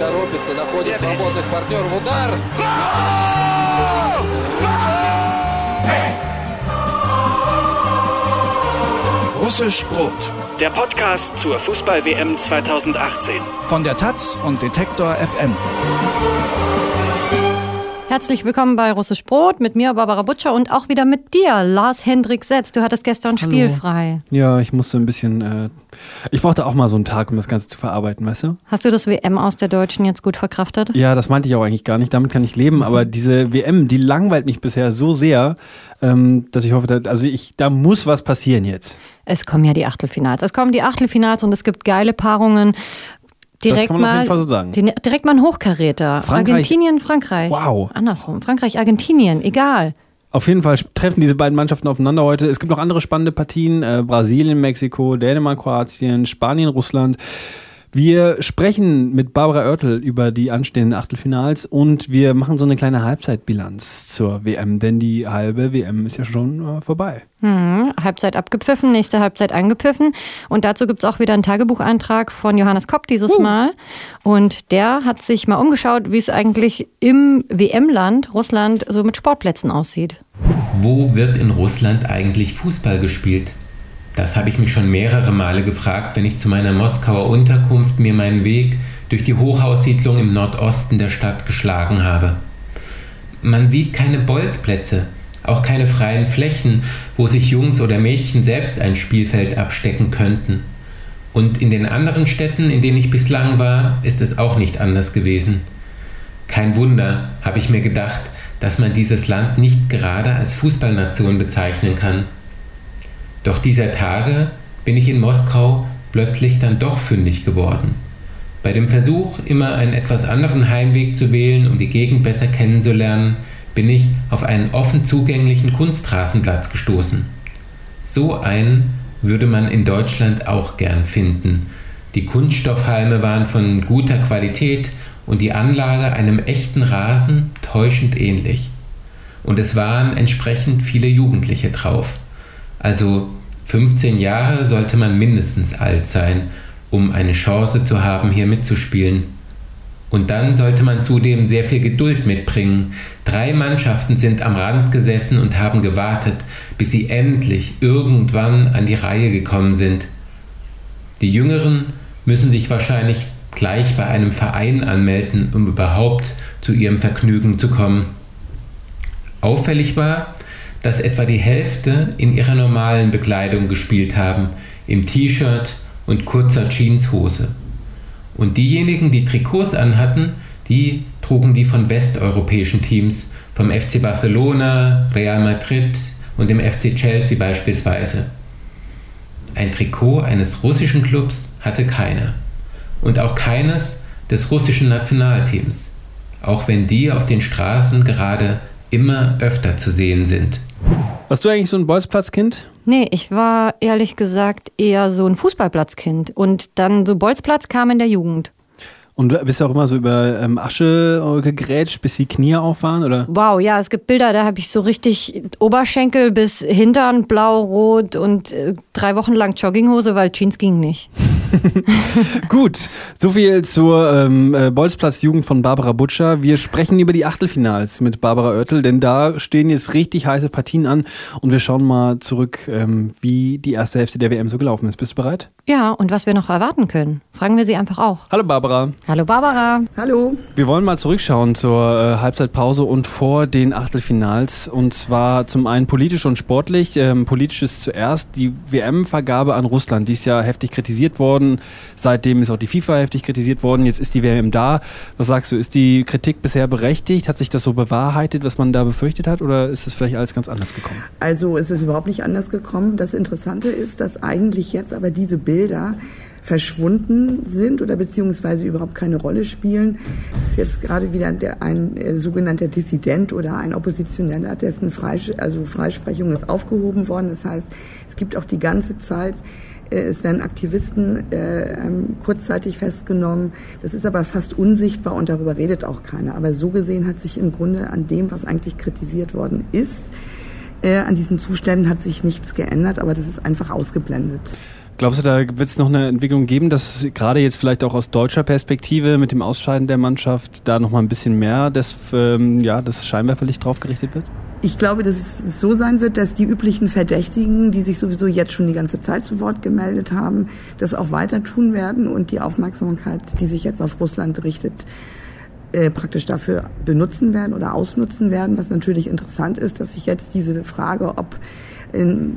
торопится, находит свободных партнеров. Удар! Russisch Brot, der Podcast zur Fußball-WM 2018 von der Taz und Detektor FM. Herzlich willkommen bei Russisch Brot mit mir, Barbara Butcher und auch wieder mit dir, Lars Hendrik Setz. Du hattest gestern Hallo. spielfrei. Ja, ich musste ein bisschen. Äh, ich brauchte auch mal so einen Tag, um das Ganze zu verarbeiten, weißt du? Hast du das WM aus der Deutschen jetzt gut verkraftet? Ja, das meinte ich auch eigentlich gar nicht. Damit kann ich leben. Aber diese WM, die langweilt mich bisher so sehr, ähm, dass ich hoffe, da, also ich, da muss was passieren jetzt. Es kommen ja die Achtelfinals. Es kommen die Achtelfinals und es gibt geile Paarungen. Direkt kann man auf mal, jeden Fall so sagen. direkt mal ein Hochkaräter. Frankreich- Argentinien, Frankreich. Wow. Andersrum. Frankreich, Argentinien, egal. Auf jeden Fall treffen diese beiden Mannschaften aufeinander heute. Es gibt noch andere spannende Partien. Äh, Brasilien, Mexiko, Dänemark, Kroatien, Spanien, Russland. Wir sprechen mit Barbara Oertel über die anstehenden Achtelfinals und wir machen so eine kleine Halbzeitbilanz zur WM, denn die halbe WM ist ja schon äh, vorbei. Hm, Halbzeit abgepfiffen, nächste Halbzeit angepfiffen. Und dazu gibt es auch wieder einen Tagebucheintrag von Johannes Kopp dieses Mal. Und der hat sich mal umgeschaut, wie es eigentlich im WM-Land Russland so mit Sportplätzen aussieht. Wo wird in Russland eigentlich Fußball gespielt? Das habe ich mich schon mehrere Male gefragt, wenn ich zu meiner Moskauer Unterkunft mir meinen Weg durch die Hochhaussiedlung im Nordosten der Stadt geschlagen habe. Man sieht keine Bolzplätze, auch keine freien Flächen, wo sich Jungs oder Mädchen selbst ein Spielfeld abstecken könnten. Und in den anderen Städten, in denen ich bislang war, ist es auch nicht anders gewesen. Kein Wunder, habe ich mir gedacht, dass man dieses Land nicht gerade als Fußballnation bezeichnen kann. Doch dieser Tage bin ich in Moskau plötzlich dann doch fündig geworden. Bei dem Versuch, immer einen etwas anderen Heimweg zu wählen, um die Gegend besser kennenzulernen, bin ich auf einen offen zugänglichen Kunstrasenplatz gestoßen. So einen würde man in Deutschland auch gern finden. Die Kunststoffhalme waren von guter Qualität und die Anlage einem echten Rasen täuschend ähnlich. Und es waren entsprechend viele Jugendliche drauf. Also 15 Jahre sollte man mindestens alt sein, um eine Chance zu haben, hier mitzuspielen. Und dann sollte man zudem sehr viel Geduld mitbringen. Drei Mannschaften sind am Rand gesessen und haben gewartet, bis sie endlich irgendwann an die Reihe gekommen sind. Die Jüngeren müssen sich wahrscheinlich gleich bei einem Verein anmelden, um überhaupt zu ihrem Vergnügen zu kommen. Auffällig war, dass etwa die Hälfte in ihrer normalen Bekleidung gespielt haben, im T-Shirt und kurzer Jeanshose. Und diejenigen, die Trikots anhatten, die trugen die von westeuropäischen Teams, vom FC Barcelona, Real Madrid und dem FC Chelsea beispielsweise. Ein Trikot eines russischen Clubs hatte keiner. Und auch keines des russischen Nationalteams, auch wenn die auf den Straßen gerade immer öfter zu sehen sind. Warst du eigentlich so ein Bolzplatzkind? Nee, ich war ehrlich gesagt eher so ein Fußballplatzkind. Und dann so Bolzplatz kam in der Jugend. Und du bist ja auch immer so über ähm, Asche äh, gegrätscht, bis die Knie auf waren, oder? Wow, ja, es gibt Bilder, da habe ich so richtig Oberschenkel bis Hintern blau, rot und äh, drei Wochen lang Jogginghose, weil Jeans ging nicht. Gut, so viel zur ähm, äh, Bolzplatz-Jugend von Barbara Butcher. Wir sprechen über die Achtelfinals mit Barbara Oertel, denn da stehen jetzt richtig heiße Partien an und wir schauen mal zurück, ähm, wie die erste Hälfte der WM so gelaufen ist. Bist du bereit? Ja, und was wir noch erwarten können, fragen wir sie einfach auch. Hallo Barbara. Hallo Barbara. Hallo. Wir wollen mal zurückschauen zur äh, Halbzeitpause und vor den Achtelfinals. Und zwar zum einen politisch und sportlich. Ähm, politisch ist zuerst die WM-Vergabe an Russland. Die ist ja heftig kritisiert worden. Seitdem ist auch die FIFA heftig kritisiert worden. Jetzt ist die WM da. Was sagst du, ist die Kritik bisher berechtigt? Hat sich das so bewahrheitet, was man da befürchtet hat? Oder ist es vielleicht alles ganz anders gekommen? Also es ist überhaupt nicht anders gekommen. Das Interessante ist, dass eigentlich jetzt aber diese Bilder verschwunden sind oder beziehungsweise überhaupt keine Rolle spielen. Es ist jetzt gerade wieder der, ein äh, sogenannter Dissident oder ein Oppositioneller, dessen Freisch also Freisprechung ist aufgehoben worden. Das heißt, es gibt auch die ganze Zeit es werden Aktivisten äh, ähm, kurzzeitig festgenommen. Das ist aber fast unsichtbar und darüber redet auch keiner. Aber so gesehen hat sich im Grunde an dem, was eigentlich kritisiert worden ist, äh, an diesen Zuständen hat sich nichts geändert, aber das ist einfach ausgeblendet. Glaubst du, da wird es noch eine Entwicklung geben, dass gerade jetzt vielleicht auch aus deutscher Perspektive mit dem Ausscheiden der Mannschaft da noch mal ein bisschen mehr das, ähm, ja, das Scheinwerferlicht drauf gerichtet wird? Ich glaube, dass es so sein wird, dass die üblichen Verdächtigen, die sich sowieso jetzt schon die ganze Zeit zu Wort gemeldet haben, das auch weiter tun werden und die Aufmerksamkeit, die sich jetzt auf Russland richtet, äh, praktisch dafür benutzen werden oder ausnutzen werden. Was natürlich interessant ist, dass sich jetzt diese Frage, ob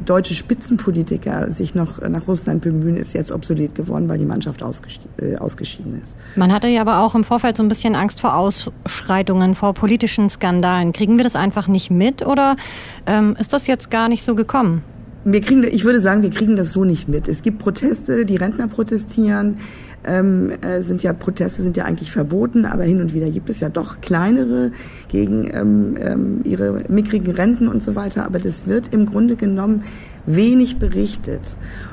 deutsche Spitzenpolitiker sich noch nach Russland bemühen, ist jetzt obsolet geworden, weil die Mannschaft äh, ausgeschieden ist. Man hatte ja aber auch im Vorfeld so ein bisschen Angst vor Ausschreitungen, vor politischen Skandalen. Kriegen wir das einfach nicht mit oder ähm, ist das jetzt gar nicht so gekommen? Wir kriegen, ich würde sagen, wir kriegen das so nicht mit. Es gibt Proteste, die Rentner protestieren ähm, äh, sind ja Proteste sind ja eigentlich verboten, aber hin und wieder gibt es ja doch kleinere gegen ähm, ähm, ihre mickrigen Renten und so weiter. Aber das wird im Grunde genommen wenig berichtet.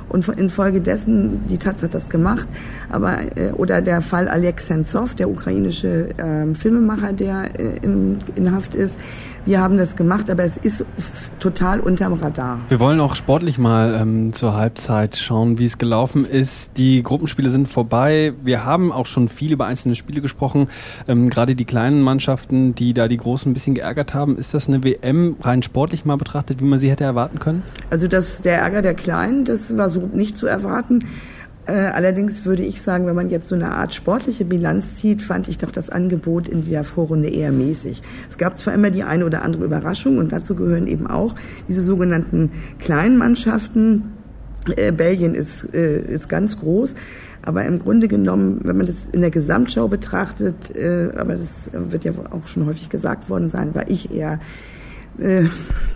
Und infolgedessen, die Taz hat das gemacht, aber äh, oder der Fall Alex Sentsov, der ukrainische äh, Filmemacher, der äh, in, in Haft ist, wir haben das gemacht, aber es ist total unterm Radar. Wir wollen auch sportlich mal ähm, zur Halbzeit schauen, wie es gelaufen ist. Die Gruppenspiele sind vorbei. Wir haben auch schon viel über einzelne Spiele gesprochen. Ähm, gerade die kleinen Mannschaften, die da die Großen ein bisschen geärgert haben. Ist das eine WM rein sportlich mal betrachtet, wie man sie hätte erwarten können? Also das, der Ärger der Kleinen, das war so nicht zu erwarten. Äh, allerdings würde ich sagen, wenn man jetzt so eine Art sportliche Bilanz zieht, fand ich doch das Angebot in der Vorrunde eher mäßig. Es gab zwar immer die eine oder andere Überraschung und dazu gehören eben auch diese sogenannten kleinen Mannschaften. Äh, Belgien ist, äh, ist ganz groß. Aber im Grunde genommen, wenn man das in der Gesamtschau betrachtet, aber das wird ja auch schon häufig gesagt worden sein, war ich eher äh,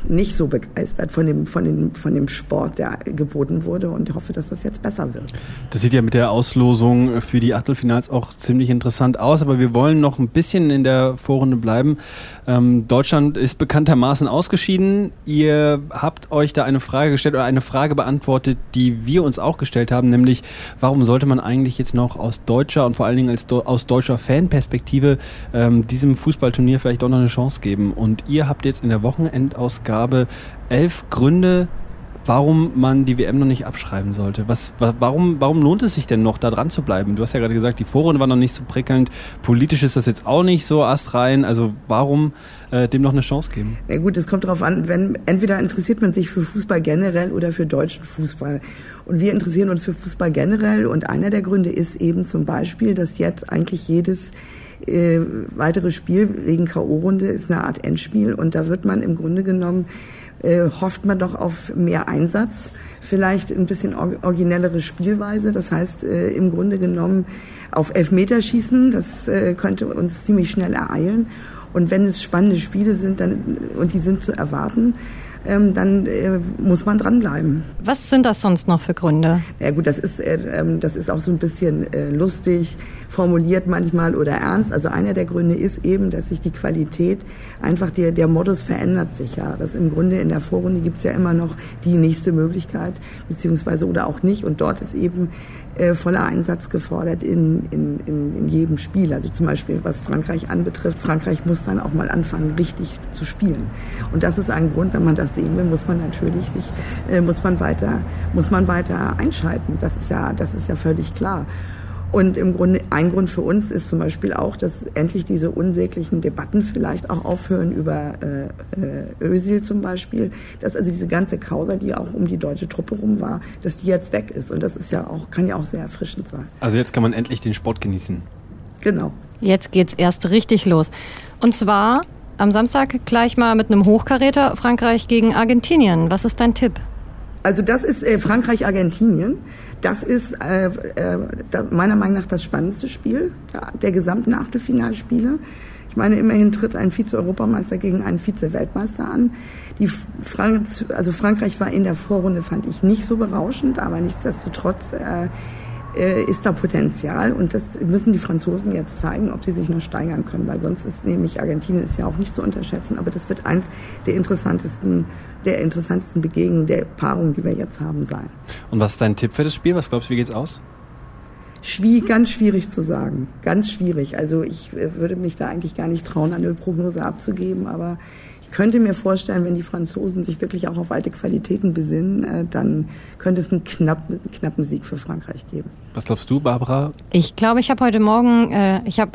nicht so begeistert von dem, von, dem, von dem Sport, der geboten wurde und hoffe, dass das jetzt besser wird. Das sieht ja mit der Auslosung für die Achtelfinals auch ziemlich interessant aus, aber wir wollen noch ein bisschen in der Vorrunde bleiben. Ähm, Deutschland ist bekanntermaßen ausgeschieden. Ihr habt euch da eine Frage gestellt oder eine Frage beantwortet, die wir uns auch gestellt haben, nämlich warum sollte man eigentlich jetzt noch aus deutscher und vor allen Dingen als, aus deutscher Fanperspektive ähm, diesem Fußballturnier vielleicht doch noch eine Chance geben? Und ihr habt jetzt in der Wochenendausgabe elf Gründe, warum man die WM noch nicht abschreiben sollte. Was, warum, warum lohnt es sich denn noch, da dran zu bleiben? Du hast ja gerade gesagt, die Vorrunde war noch nicht so prickelnd. Politisch ist das jetzt auch nicht so astrein. Also warum äh, dem noch eine Chance geben? Na gut, es kommt darauf an, wenn entweder interessiert man sich für Fußball generell oder für deutschen Fußball. Und wir interessieren uns für Fußball generell. Und einer der Gründe ist eben zum Beispiel, dass jetzt eigentlich jedes äh, weitere Spiel wegen K.O.-Runde ist eine Art Endspiel und da wird man im Grunde genommen äh, hofft man doch auf mehr Einsatz, vielleicht ein bisschen originellere Spielweise. Das heißt, äh, im Grunde genommen auf Elfmeterschießen, das äh, könnte uns ziemlich schnell ereilen. Und wenn es spannende Spiele sind dann, und die sind zu erwarten, ähm, dann äh, muss man dranbleiben. Was sind das sonst noch für Gründe? Ja gut, das ist, äh, ähm, das ist auch so ein bisschen äh, lustig formuliert manchmal oder ernst. Also einer der Gründe ist eben, dass sich die Qualität, einfach der, der Modus verändert sich ja. Das im Grunde in der Vorrunde gibt es ja immer noch die nächste Möglichkeit, beziehungsweise oder auch nicht. Und dort ist eben äh, voller Einsatz gefordert in, in, in, in jedem Spiel. Also zum Beispiel, was Frankreich anbetrifft, Frankreich muss dann auch mal anfangen, richtig zu spielen. Und das ist ein Grund, wenn man das sehen will, muss man natürlich sich, äh, muss man weiter, muss man weiter einschalten. Das ist ja, das ist ja völlig klar. Und im Grunde, ein Grund für uns ist zum Beispiel auch, dass endlich diese unsäglichen Debatten vielleicht auch aufhören über äh, äh, Özil zum Beispiel, dass also diese ganze Causa, die auch um die deutsche Truppe rum war, dass die jetzt weg ist. Und das ist ja auch, kann ja auch sehr erfrischend sein. Also jetzt kann man endlich den Sport genießen. Genau. Jetzt geht's erst richtig los. Und zwar am Samstag gleich mal mit einem Hochkaräter Frankreich gegen Argentinien. Was ist dein Tipp? Also das ist äh, Frankreich-Argentinien. Das ist äh, äh, da, meiner Meinung nach das spannendste Spiel der, der gesamten Achtelfinalspiele. Ich meine, immerhin tritt ein Vize-Europameister gegen einen Vize-Weltmeister an. Die Frank also Frankreich war in der Vorrunde, fand ich, nicht so berauschend, aber nichtsdestotrotz äh, ist da Potenzial und das müssen die Franzosen jetzt zeigen, ob sie sich noch steigern können, weil sonst ist nämlich Argentinien ist ja auch nicht zu unterschätzen, aber das wird eins der interessantesten der interessantesten Begegnungen der Paarung, die wir jetzt haben, sein. Und was ist dein Tipp für das Spiel? Was glaubst du, wie geht's aus? Schwierig, ganz schwierig zu sagen. Ganz schwierig. Also ich äh, würde mich da eigentlich gar nicht trauen, eine Prognose abzugeben, aber Ich könnte mir vorstellen, wenn die Franzosen sich wirklich auch auf alte Qualitäten besinnen, äh, dann könnte es einen knappen, knappen Sieg für Frankreich geben. Was glaubst du, Barbara? Ich glaube, ich habe heute Morgen, äh, ich habe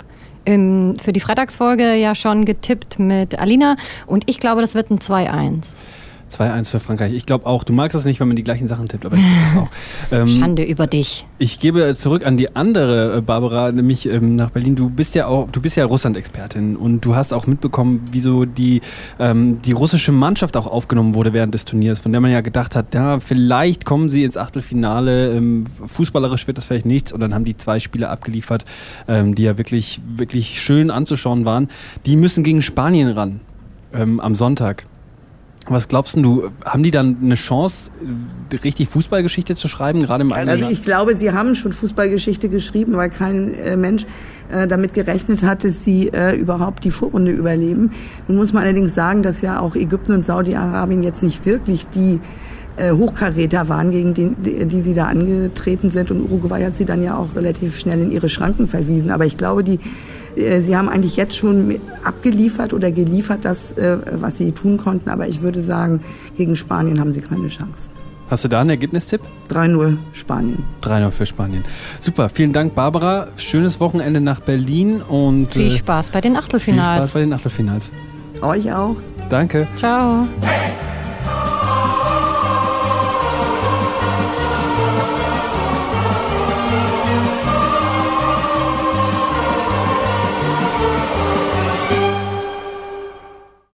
für die Freitagsfolge ja schon getippt mit Alina und ich glaube, das wird ein 2-1. 2-1 für Frankreich. Ich glaube auch, du magst das nicht, wenn man die gleichen Sachen tippt, aber ich glaube das auch. Ähm, Schande über dich. Ich gebe zurück an die andere äh, Barbara, nämlich ähm, nach Berlin. Du bist ja auch, du bist ja Russland-Expertin und du hast auch mitbekommen, wieso die, ähm, die russische Mannschaft auch aufgenommen wurde während des Turniers, von der man ja gedacht hat, ja, vielleicht kommen sie ins Achtelfinale, ähm, fußballerisch wird das vielleicht nichts und dann haben die zwei Spiele abgeliefert, ähm, die ja wirklich, wirklich schön anzuschauen waren. Die müssen gegen Spanien ran ähm, am Sonntag. Was glaubst du, haben die dann eine Chance, richtig Fußballgeschichte zu schreiben, gerade im Also ich glaube, sie haben schon Fußballgeschichte geschrieben, weil kein äh, Mensch äh, damit gerechnet hat, dass sie äh, überhaupt die Vorrunde überleben. Nun muss man allerdings sagen, dass ja auch Ägypten und Saudi-Arabien jetzt nicht wirklich die äh, Hochkaräter waren, gegen die, die, sie da angetreten sind. Und Uruguay hat sie dann ja auch relativ schnell in ihre Schranken verwiesen. Aber ich glaube, die, sie haben eigentlich jetzt schon abgeliefert oder geliefert, das, äh, was sie tun konnten. Aber ich würde sagen, gegen Spanien haben sie keine Chance. Hast du da einen Ergebnistipp? 3-0 Spanien. 3-0 für Spanien. Super, vielen Dank, Barbara. Schönes Wochenende nach Berlin und. Viel Spaß bei den Achtelfinals. Viel Spaß bei den Achtelfinals. Euch auch. Danke. Ciao. Hey!